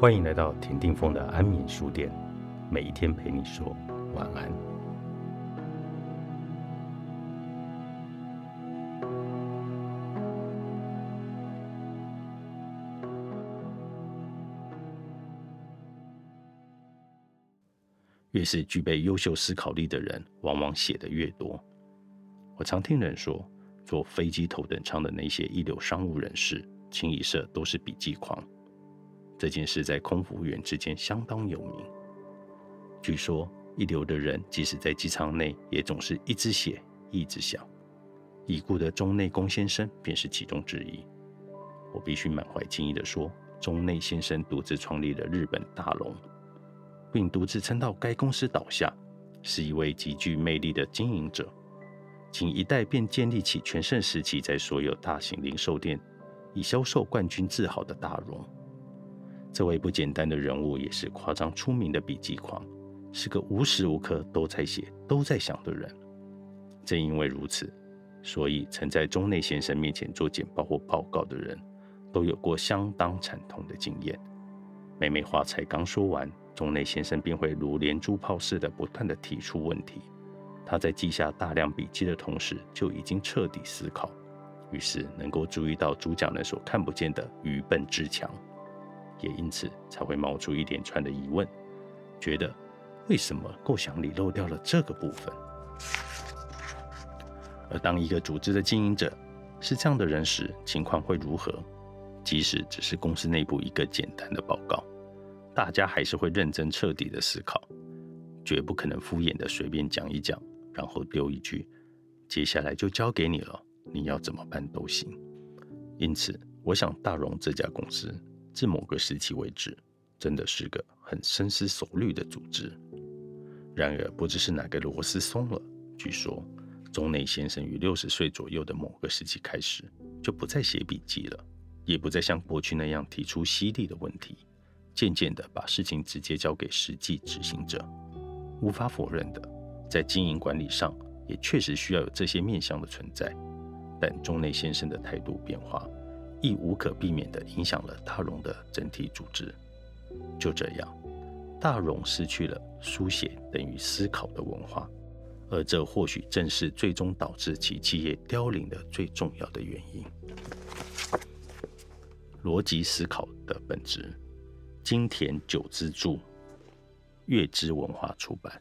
欢迎来到田定峰的安眠书店，每一天陪你说晚安。越是具备优秀思考力的人，往往写的越多。我常听人说，坐飞机头等舱的那些一流商务人士，清一色都是笔记狂。这件事在空服员之间相当有名。据说，一流的人即使在机舱内，也总是一直写，一直想。已故的中内宫先生便是其中之一。我必须满怀敬意地说，中内先生独自创立了日本大龙。并独自撑到该公司倒下，是一位极具魅力的经营者。仅一代便建立起全盛时期在所有大型零售店以销售冠军自豪的大荣。这位不简单的人物也是夸张出名的笔记狂，是个无时无刻都在写、都在想的人。正因为如此，所以曾在中内先生面前做简报或报告的人，都有过相当惨痛的经验。每每话才刚说完。中内先生便会如连珠炮似的不断的提出问题。他在记下大量笔记的同时，就已经彻底思考，于是能够注意到主讲人所看不见的愚笨之强，也因此才会冒出一连串的疑问，觉得为什么构想里漏掉了这个部分？而当一个组织的经营者是这样的人时，情况会如何？即使只是公司内部一个简单的报告。大家还是会认真彻底的思考，绝不可能敷衍的随便讲一讲，然后丢一句“接下来就交给你了，你要怎么办都行”。因此，我想大荣这家公司自某个时期为止，真的是个很深思熟虑的组织。然而，不知是哪个螺丝松了，据说中内先生于六十岁左右的某个时期开始，就不再写笔记了，也不再像过去那样提出犀利的问题。渐渐的把事情直接交给实际执行者。无法否认的，在经营管理上也确实需要有这些面向的存在。但中内先生的态度变化，亦无可避免地影响了大荣的整体组织。就这样，大荣失去了书写等于思考的文化，而这或许正是最终导致其企业凋零的最重要的原因。逻辑思考的本质。金田久之助，月之文化出版。